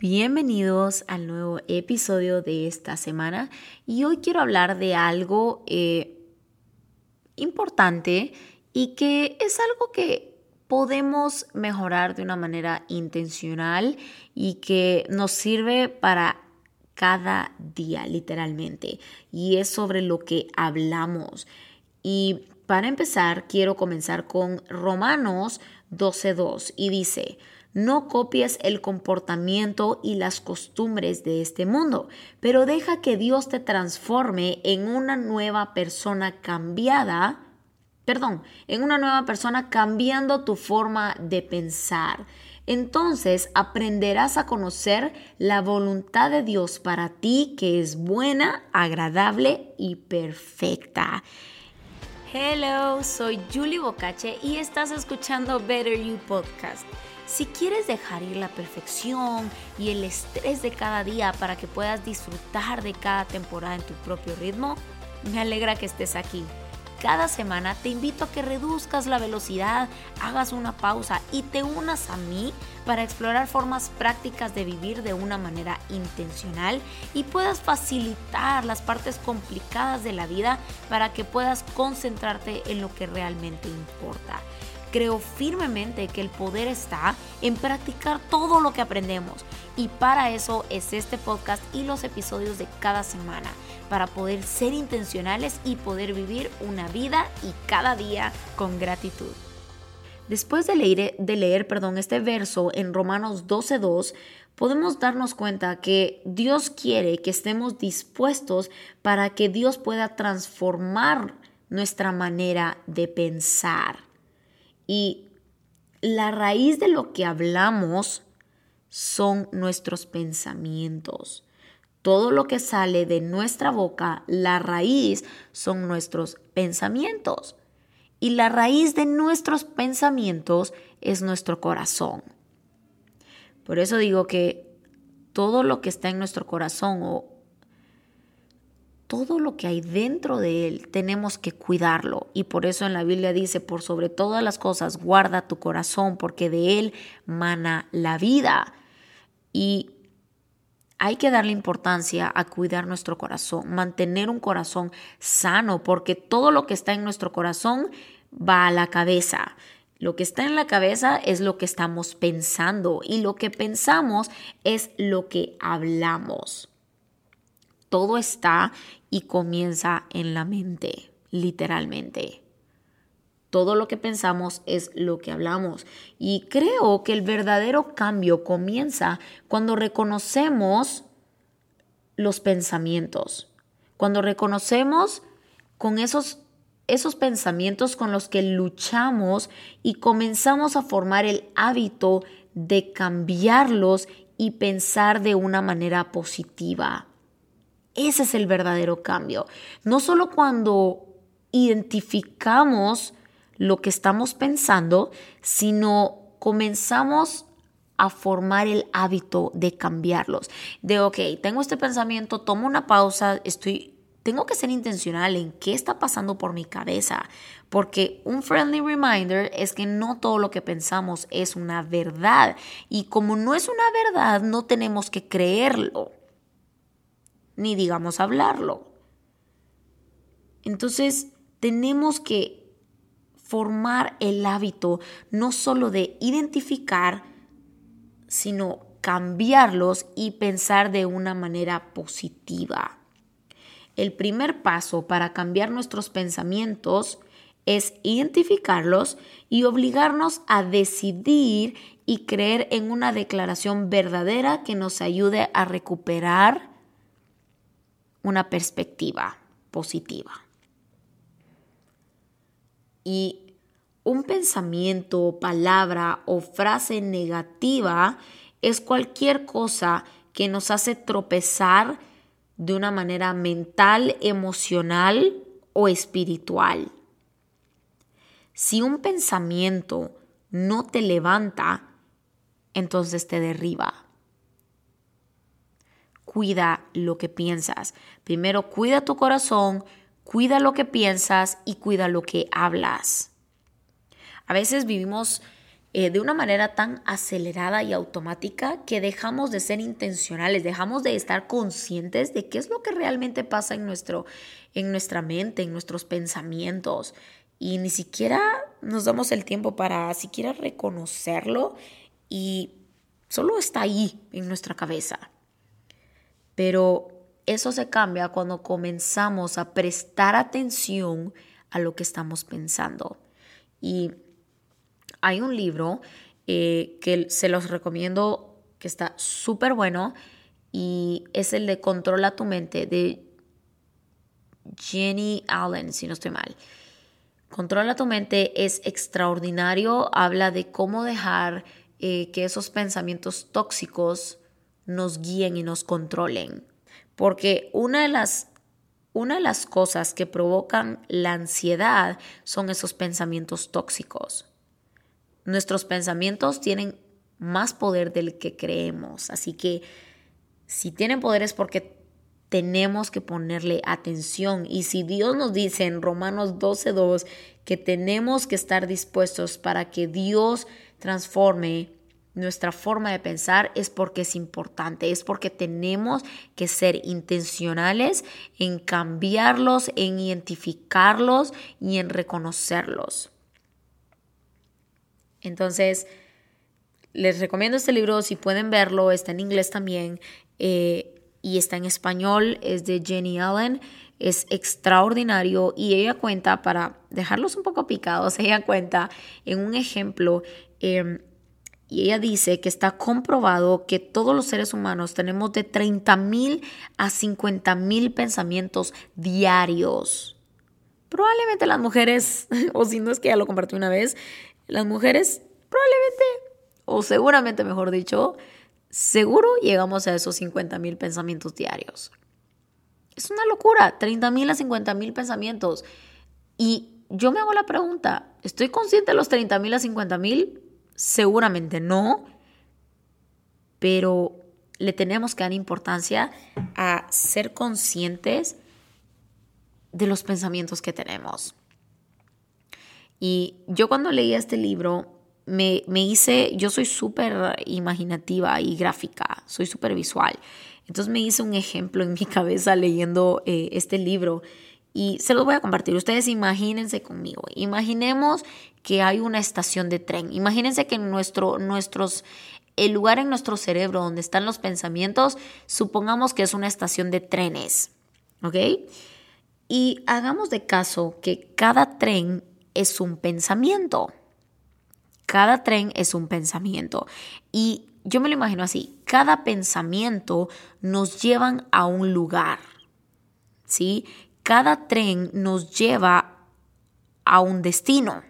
Bienvenidos al nuevo episodio de esta semana. Y hoy quiero hablar de algo eh, importante y que es algo que podemos mejorar de una manera intencional y que nos sirve para cada día literalmente. Y es sobre lo que hablamos. Y para empezar quiero comenzar con Romanos 12.2 y dice no copies el comportamiento y las costumbres de este mundo, pero deja que Dios te transforme en una nueva persona cambiada, perdón, en una nueva persona cambiando tu forma de pensar. Entonces aprenderás a conocer la voluntad de Dios para ti que es buena, agradable y perfecta. Hello, soy Julie Bocache y estás escuchando Better You Podcast. Si quieres dejar ir la perfección y el estrés de cada día para que puedas disfrutar de cada temporada en tu propio ritmo, me alegra que estés aquí. Cada semana te invito a que reduzcas la velocidad, hagas una pausa y te unas a mí para explorar formas prácticas de vivir de una manera intencional y puedas facilitar las partes complicadas de la vida para que puedas concentrarte en lo que realmente importa. Creo firmemente que el poder está en practicar todo lo que aprendemos y para eso es este podcast y los episodios de cada semana, para poder ser intencionales y poder vivir una vida y cada día con gratitud. Después de leer, de leer perdón, este verso en Romanos 12.2, podemos darnos cuenta que Dios quiere que estemos dispuestos para que Dios pueda transformar nuestra manera de pensar. Y la raíz de lo que hablamos son nuestros pensamientos. Todo lo que sale de nuestra boca, la raíz son nuestros pensamientos. Y la raíz de nuestros pensamientos es nuestro corazón. Por eso digo que todo lo que está en nuestro corazón o todo lo que hay dentro de él tenemos que cuidarlo. Y por eso en la Biblia dice, por sobre todas las cosas, guarda tu corazón, porque de él mana la vida. Y hay que darle importancia a cuidar nuestro corazón, mantener un corazón sano, porque todo lo que está en nuestro corazón va a la cabeza. Lo que está en la cabeza es lo que estamos pensando y lo que pensamos es lo que hablamos. Todo está y comienza en la mente, literalmente. Todo lo que pensamos es lo que hablamos. Y creo que el verdadero cambio comienza cuando reconocemos los pensamientos. Cuando reconocemos con esos, esos pensamientos con los que luchamos y comenzamos a formar el hábito de cambiarlos y pensar de una manera positiva. Ese es el verdadero cambio. No solo cuando identificamos lo que estamos pensando, sino comenzamos a formar el hábito de cambiarlos. De, ok, tengo este pensamiento, tomo una pausa, estoy, tengo que ser intencional en qué está pasando por mi cabeza, porque un friendly reminder es que no todo lo que pensamos es una verdad y como no es una verdad, no tenemos que creerlo ni digamos hablarlo. Entonces, tenemos que formar el hábito no solo de identificar, sino cambiarlos y pensar de una manera positiva. El primer paso para cambiar nuestros pensamientos es identificarlos y obligarnos a decidir y creer en una declaración verdadera que nos ayude a recuperar una perspectiva positiva. Y un pensamiento, palabra o frase negativa es cualquier cosa que nos hace tropezar de una manera mental, emocional o espiritual. Si un pensamiento no te levanta, entonces te derriba cuida lo que piensas. Primero, cuida tu corazón, cuida lo que piensas y cuida lo que hablas. A veces vivimos eh, de una manera tan acelerada y automática que dejamos de ser intencionales, dejamos de estar conscientes de qué es lo que realmente pasa en, nuestro, en nuestra mente, en nuestros pensamientos. Y ni siquiera nos damos el tiempo para siquiera reconocerlo y solo está ahí en nuestra cabeza. Pero eso se cambia cuando comenzamos a prestar atención a lo que estamos pensando. Y hay un libro eh, que se los recomiendo, que está súper bueno, y es el de Controla tu mente, de Jenny Allen, si no estoy mal. Controla tu mente es extraordinario, habla de cómo dejar eh, que esos pensamientos tóxicos nos guíen y nos controlen. Porque una de las una de las cosas que provocan la ansiedad son esos pensamientos tóxicos. Nuestros pensamientos tienen más poder del que creemos, así que si tienen poder es porque tenemos que ponerle atención. Y si Dios nos dice en Romanos 12.2 que tenemos que estar dispuestos para que Dios transforme nuestra forma de pensar, es porque es importante, es porque tenemos que ser intencionales en cambiarlos, en identificarlos y en reconocerlos. Entonces, les recomiendo este libro, si pueden verlo, está en inglés también eh, y está en español, es de Jenny Allen, es extraordinario y ella cuenta, para dejarlos un poco picados, ella cuenta en un ejemplo em, y ella dice que está comprobado que todos los seres humanos tenemos de 30 mil a 50 mil pensamientos diarios. Probablemente las mujeres, o si no es que ya lo compartí una vez, las mujeres probablemente, o seguramente mejor dicho, seguro llegamos a esos 50 mil pensamientos diarios. Es una locura, 30 mil a 50 mil pensamientos. Y yo me hago la pregunta, ¿estoy consciente de los 30 mil a 50 mil? Seguramente no, pero le tenemos que dar importancia a ser conscientes de los pensamientos que tenemos. Y yo cuando leí este libro, me, hice, yo soy súper imaginativa y gráfica, soy súper visual. Entonces me hice un ejemplo en mi cabeza leyendo eh, este libro y se los voy a compartir. Ustedes imagínense conmigo. Imaginemos que hay una estación de tren. Imagínense que nuestro, nuestros, el lugar en nuestro cerebro donde están los pensamientos, supongamos que es una estación de trenes. ¿Ok? Y hagamos de caso que cada tren es un pensamiento. Cada tren es un pensamiento. Y yo me lo imagino así, cada pensamiento nos llevan a un lugar. ¿Sí? Cada tren nos lleva a un destino,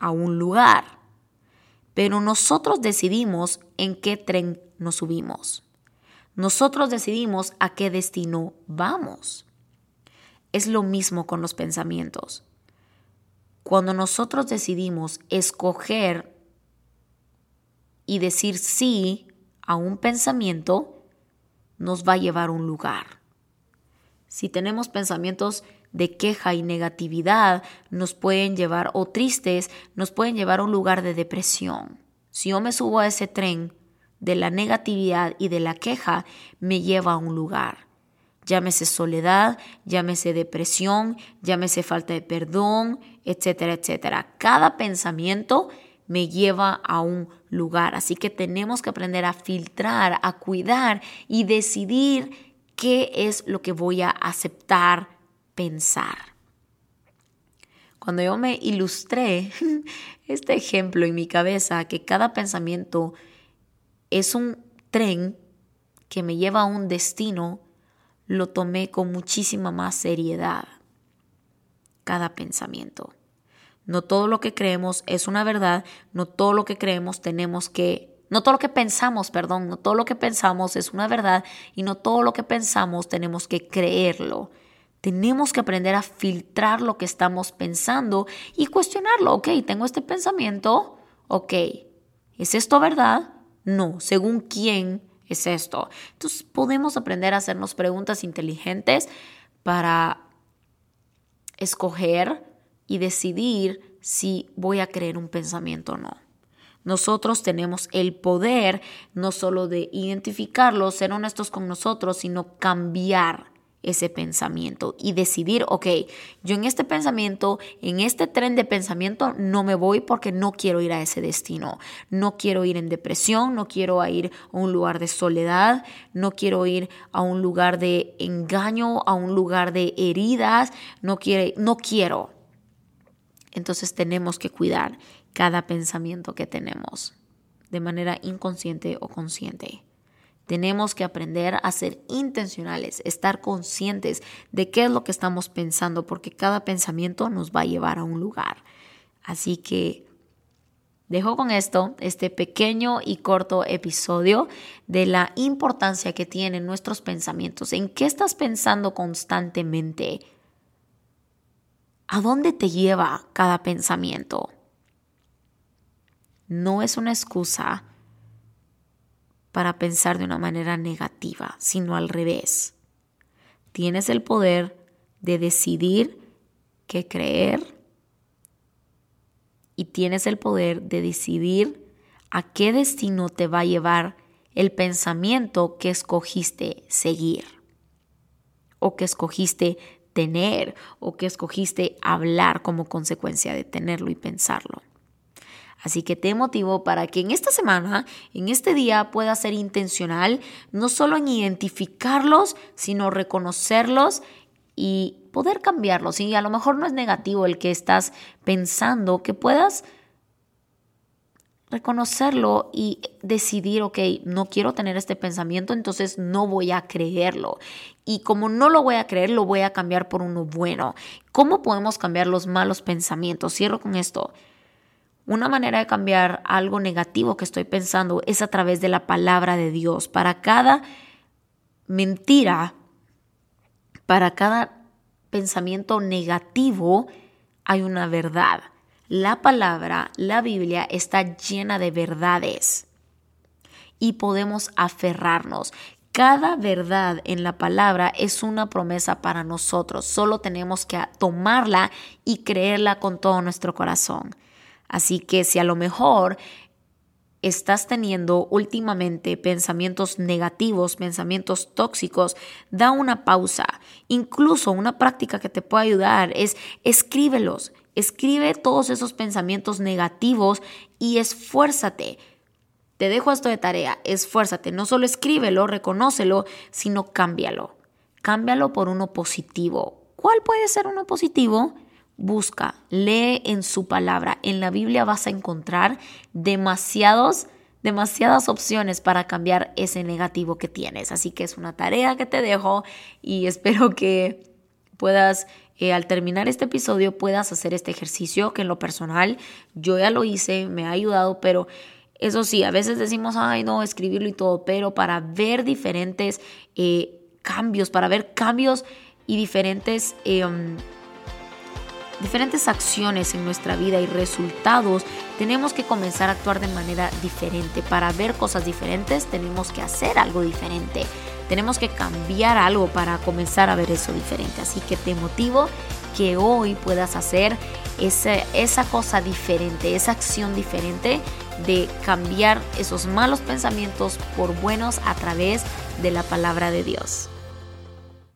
a un lugar. Pero nosotros decidimos en qué tren nos subimos. Nosotros decidimos a qué destino vamos. Es lo mismo con los pensamientos. Cuando nosotros decidimos escoger y decir sí a un pensamiento, nos va a llevar a un lugar. Si tenemos pensamientos de queja y negatividad, nos pueden llevar, o tristes, nos pueden llevar a un lugar de depresión. Si yo me subo a ese tren de la negatividad y de la queja, me lleva a un lugar llámese soledad, llámese depresión, llámese falta de perdón, etcétera, etcétera. Cada pensamiento me lleva a un lugar, así que tenemos que aprender a filtrar, a cuidar y decidir qué es lo que voy a aceptar pensar. Cuando yo me ilustré este ejemplo en mi cabeza, que cada pensamiento es un tren que me lleva a un destino, lo tomé con muchísima más seriedad. Cada pensamiento. No todo lo que creemos es una verdad, no todo lo que creemos tenemos que, no todo lo que pensamos, perdón, no todo lo que pensamos es una verdad y no todo lo que pensamos tenemos que creerlo. Tenemos que aprender a filtrar lo que estamos pensando y cuestionarlo. Ok, tengo este pensamiento, ok, ¿es esto verdad? No, según quién es esto. Entonces podemos aprender a hacernos preguntas inteligentes para escoger y decidir si voy a creer un pensamiento o no. Nosotros tenemos el poder no solo de identificarlo, ser honestos con nosotros, sino cambiar ese pensamiento y decidir, ok, yo en este pensamiento, en este tren de pensamiento no me voy porque no quiero ir a ese destino, no quiero ir en depresión, no quiero ir a un lugar de soledad, no quiero ir a un lugar de engaño, a un lugar de heridas, no, quiere, no quiero. Entonces tenemos que cuidar cada pensamiento que tenemos de manera inconsciente o consciente. Tenemos que aprender a ser intencionales, estar conscientes de qué es lo que estamos pensando, porque cada pensamiento nos va a llevar a un lugar. Así que dejo con esto este pequeño y corto episodio de la importancia que tienen nuestros pensamientos. ¿En qué estás pensando constantemente? ¿A dónde te lleva cada pensamiento? No es una excusa para pensar de una manera negativa, sino al revés. Tienes el poder de decidir qué creer y tienes el poder de decidir a qué destino te va a llevar el pensamiento que escogiste seguir o que escogiste tener o que escogiste hablar como consecuencia de tenerlo y pensarlo. Así que te motivo para que en esta semana, en este día, puedas ser intencional, no solo en identificarlos, sino reconocerlos y poder cambiarlos. Y a lo mejor no es negativo el que estás pensando, que puedas reconocerlo y decidir, ok, no quiero tener este pensamiento, entonces no voy a creerlo. Y como no lo voy a creer, lo voy a cambiar por uno bueno. ¿Cómo podemos cambiar los malos pensamientos? Cierro con esto. Una manera de cambiar algo negativo que estoy pensando es a través de la palabra de Dios. Para cada mentira, para cada pensamiento negativo, hay una verdad. La palabra, la Biblia, está llena de verdades y podemos aferrarnos. Cada verdad en la palabra es una promesa para nosotros. Solo tenemos que tomarla y creerla con todo nuestro corazón. Así que si a lo mejor estás teniendo últimamente pensamientos negativos, pensamientos tóxicos, da una pausa. Incluso una práctica que te puede ayudar es escríbelos. Escribe todos esos pensamientos negativos y esfuérzate. Te dejo esto de tarea, esfuérzate. No solo escríbelo, reconócelo, sino cámbialo. Cámbialo por uno positivo. ¿Cuál puede ser uno positivo? Busca, lee en su palabra. En la Biblia vas a encontrar demasiados, demasiadas opciones para cambiar ese negativo que tienes. Así que es una tarea que te dejo y espero que puedas, eh, al terminar este episodio, puedas hacer este ejercicio que en lo personal yo ya lo hice, me ha ayudado, pero... Eso sí, a veces decimos, ay, no, escribirlo y todo, pero para ver diferentes eh, cambios, para ver cambios y diferentes em, diferentes acciones en nuestra vida y resultados, tenemos que comenzar a actuar de manera diferente. Para ver cosas diferentes tenemos que hacer algo diferente. Tenemos que cambiar algo para comenzar a ver eso diferente. Así que te motivo que hoy puedas hacer esa, esa cosa diferente, esa acción diferente de cambiar esos malos pensamientos por buenos a través de la palabra de Dios.